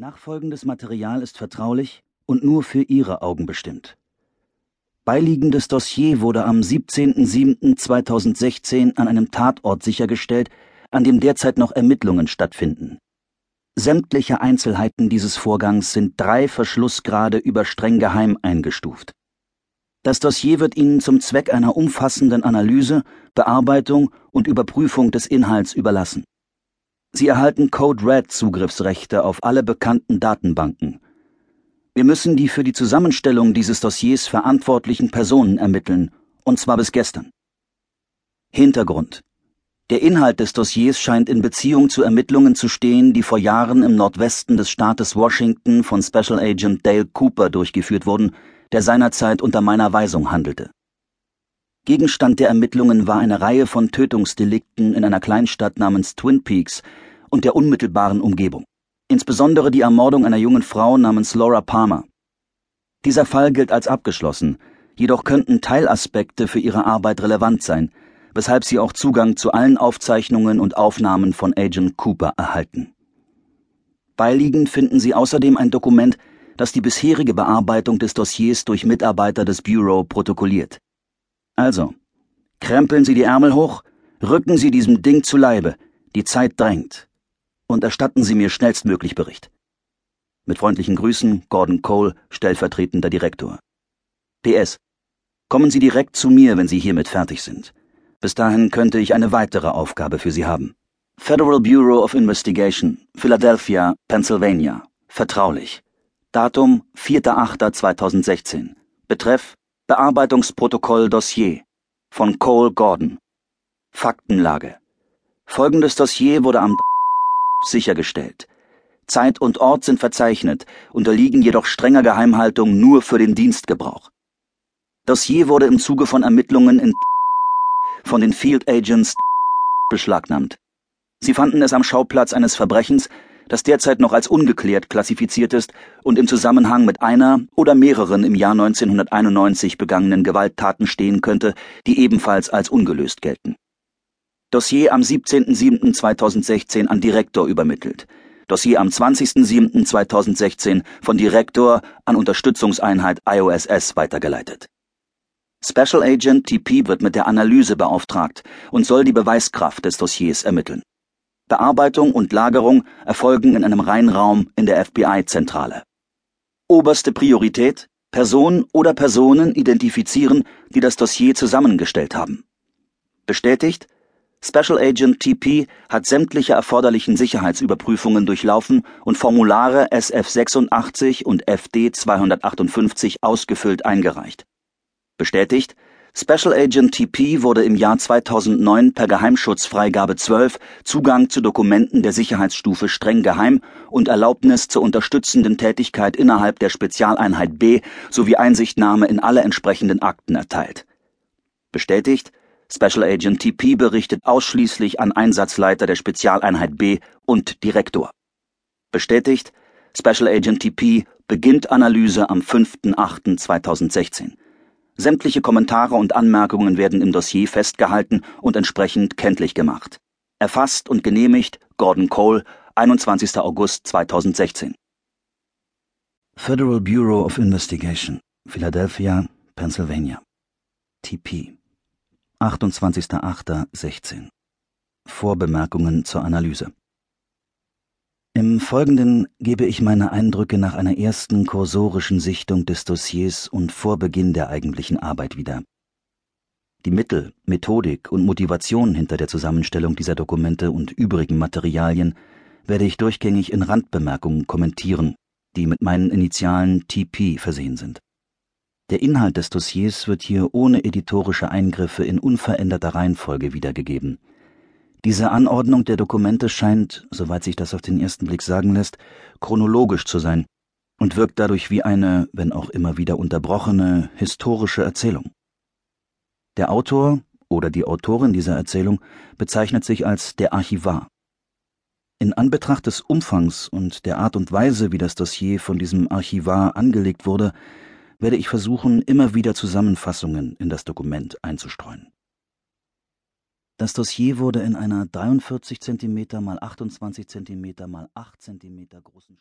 Nachfolgendes Material ist vertraulich und nur für Ihre Augen bestimmt. Beiliegendes Dossier wurde am 17.07.2016 an einem Tatort sichergestellt, an dem derzeit noch Ermittlungen stattfinden. Sämtliche Einzelheiten dieses Vorgangs sind drei Verschlussgrade über streng geheim eingestuft. Das Dossier wird Ihnen zum Zweck einer umfassenden Analyse, Bearbeitung und Überprüfung des Inhalts überlassen. Sie erhalten Code Red Zugriffsrechte auf alle bekannten Datenbanken. Wir müssen die für die Zusammenstellung dieses Dossiers verantwortlichen Personen ermitteln, und zwar bis gestern. Hintergrund. Der Inhalt des Dossiers scheint in Beziehung zu Ermittlungen zu stehen, die vor Jahren im Nordwesten des Staates Washington von Special Agent Dale Cooper durchgeführt wurden, der seinerzeit unter meiner Weisung handelte. Gegenstand der Ermittlungen war eine Reihe von Tötungsdelikten in einer Kleinstadt namens Twin Peaks und der unmittelbaren Umgebung, insbesondere die Ermordung einer jungen Frau namens Laura Palmer. Dieser Fall gilt als abgeschlossen, jedoch könnten Teilaspekte für ihre Arbeit relevant sein, weshalb sie auch Zugang zu allen Aufzeichnungen und Aufnahmen von Agent Cooper erhalten. Beiliegend finden Sie außerdem ein Dokument, das die bisherige Bearbeitung des Dossiers durch Mitarbeiter des Bureau protokolliert. Also, krempeln Sie die Ärmel hoch, rücken Sie diesem Ding zu Leibe, die Zeit drängt, und erstatten Sie mir schnellstmöglich Bericht. Mit freundlichen Grüßen, Gordon Cole, stellvertretender Direktor. PS. Kommen Sie direkt zu mir, wenn Sie hiermit fertig sind. Bis dahin könnte ich eine weitere Aufgabe für Sie haben. Federal Bureau of Investigation, Philadelphia, Pennsylvania. Vertraulich. Datum 4.8.2016. Betreff Bearbeitungsprotokoll Dossier von Cole Gordon. Faktenlage. Folgendes Dossier wurde am sichergestellt. Zeit und Ort sind verzeichnet, unterliegen jedoch strenger Geheimhaltung nur für den Dienstgebrauch. Dossier wurde im Zuge von Ermittlungen in von den Field Agents beschlagnahmt. Sie fanden es am Schauplatz eines Verbrechens, das derzeit noch als ungeklärt klassifiziert ist und im Zusammenhang mit einer oder mehreren im Jahr 1991 begangenen Gewalttaten stehen könnte, die ebenfalls als ungelöst gelten. Dossier am 17.07.2016 an Direktor übermittelt. Dossier am 20.07.2016 von Direktor an Unterstützungseinheit IOSS weitergeleitet. Special Agent TP wird mit der Analyse beauftragt und soll die Beweiskraft des Dossiers ermitteln. Bearbeitung und Lagerung erfolgen in einem Reinraum in der FBI-Zentrale. Oberste Priorität Person oder Personen identifizieren, die das Dossier zusammengestellt haben. Bestätigt Special Agent TP hat sämtliche erforderlichen Sicherheitsüberprüfungen durchlaufen und Formulare SF86 und FD 258 ausgefüllt eingereicht. Bestätigt Special Agent TP wurde im Jahr 2009 per Geheimschutzfreigabe 12 Zugang zu Dokumenten der Sicherheitsstufe streng geheim und Erlaubnis zur unterstützenden Tätigkeit innerhalb der Spezialeinheit B sowie Einsichtnahme in alle entsprechenden Akten erteilt. Bestätigt Special Agent TP berichtet ausschließlich an Einsatzleiter der Spezialeinheit B und Direktor. Bestätigt Special Agent TP beginnt Analyse am 5.8.2016. Sämtliche Kommentare und Anmerkungen werden im Dossier festgehalten und entsprechend kenntlich gemacht. Erfasst und genehmigt Gordon Cole, 21. August 2016. Federal Bureau of Investigation, Philadelphia, Pennsylvania. TP. 28.08.16. Vorbemerkungen zur Analyse. Im Folgenden gebe ich meine Eindrücke nach einer ersten kursorischen Sichtung des Dossiers und vor Beginn der eigentlichen Arbeit wieder. Die Mittel, Methodik und Motivation hinter der Zusammenstellung dieser Dokumente und übrigen Materialien werde ich durchgängig in Randbemerkungen kommentieren, die mit meinen Initialen TP versehen sind. Der Inhalt des Dossiers wird hier ohne editorische Eingriffe in unveränderter Reihenfolge wiedergegeben – diese Anordnung der Dokumente scheint, soweit sich das auf den ersten Blick sagen lässt, chronologisch zu sein und wirkt dadurch wie eine, wenn auch immer wieder unterbrochene, historische Erzählung. Der Autor oder die Autorin dieser Erzählung bezeichnet sich als der Archivar. In Anbetracht des Umfangs und der Art und Weise, wie das Dossier von diesem Archivar angelegt wurde, werde ich versuchen, immer wieder Zusammenfassungen in das Dokument einzustreuen. Das Dossier wurde in einer 43 cm mal 28 cm mal 8 cm großen